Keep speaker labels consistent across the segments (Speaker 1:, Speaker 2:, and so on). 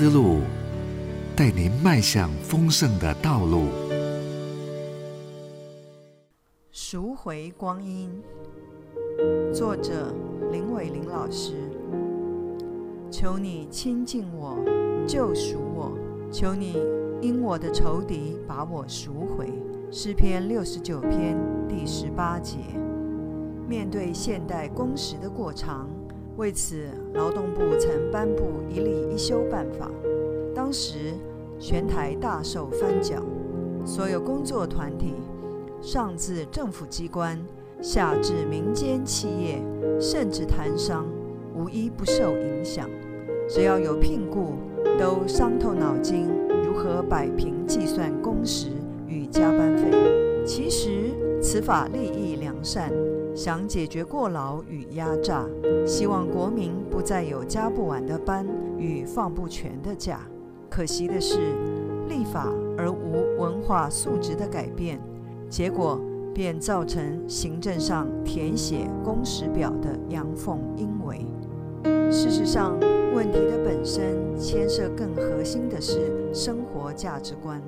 Speaker 1: 思路，带您迈向丰盛的道路。
Speaker 2: 赎回光阴，作者林伟玲老师。求你亲近我，救赎我；求你因我的仇敌把我赎回。诗篇六十九篇第十八节。面对现代工时的过长。为此，劳动部曾颁布一例一休办法。当时，全台大受翻搅，所有工作团体，上至政府机关，下至民间企业，甚至摊商，无一不受影响。只要有聘雇，都伤透脑筋，如何摆平计算工时与加班费。其实，此法利益良善。想解决过劳与压榨，希望国民不再有加不完的班与放不全的假。可惜的是，立法而无文化素质的改变，结果便造成行政上填写工时表的阳奉阴违。事实上，问题的本身牵涉更核心的是生活价值观，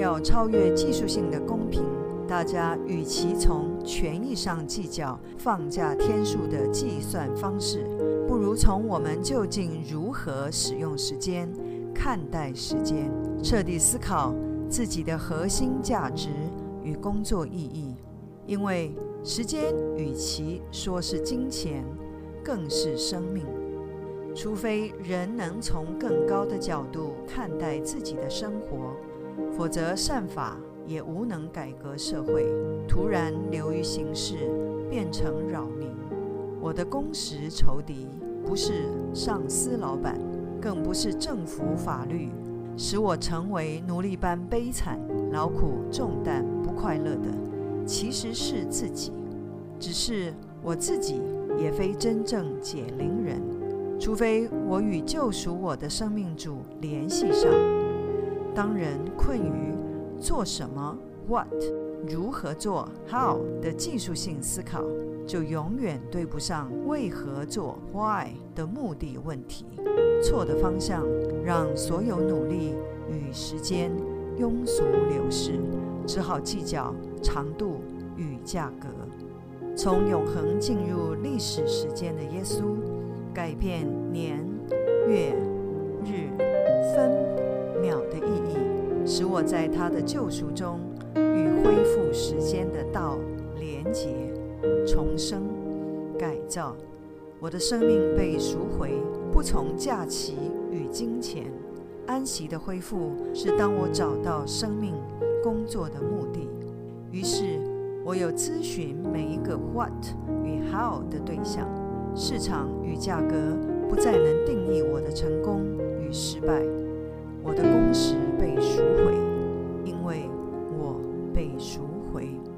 Speaker 2: 要超越技术性的公平。大家与其从权益上计较放假天数的计算方式，不如从我们究竟如何使用时间、看待时间，彻底思考自己的核心价值与工作意义。因为时间与其说是金钱，更是生命。除非人能从更高的角度看待自己的生活，否则善法。也无能改革社会，突然流于形式，变成扰民。我的工时仇敌不是上司、老板，更不是政府法律，使我成为奴隶般悲惨、劳苦重担、不快乐的，其实是自己。只是我自己也非真正解铃人，除非我与救赎我的生命主联系上。当人困于做什么？What？如何做？How？的技术性思考，就永远对不上为何做？Why？的目的问题。错的方向，让所有努力与时间庸俗流逝，只好计较长度与价格。从永恒进入历史时间的耶稣，改变年、月、日、分、使我在他的救赎中与恢复时间的道连结、重生、改造。我的生命被赎回，不从假期与金钱。安息的恢复是当我找到生命工作的目的。于是，我有咨询每一个 what 与 how 的对象。市场与价格不再能定义我的成功。joy.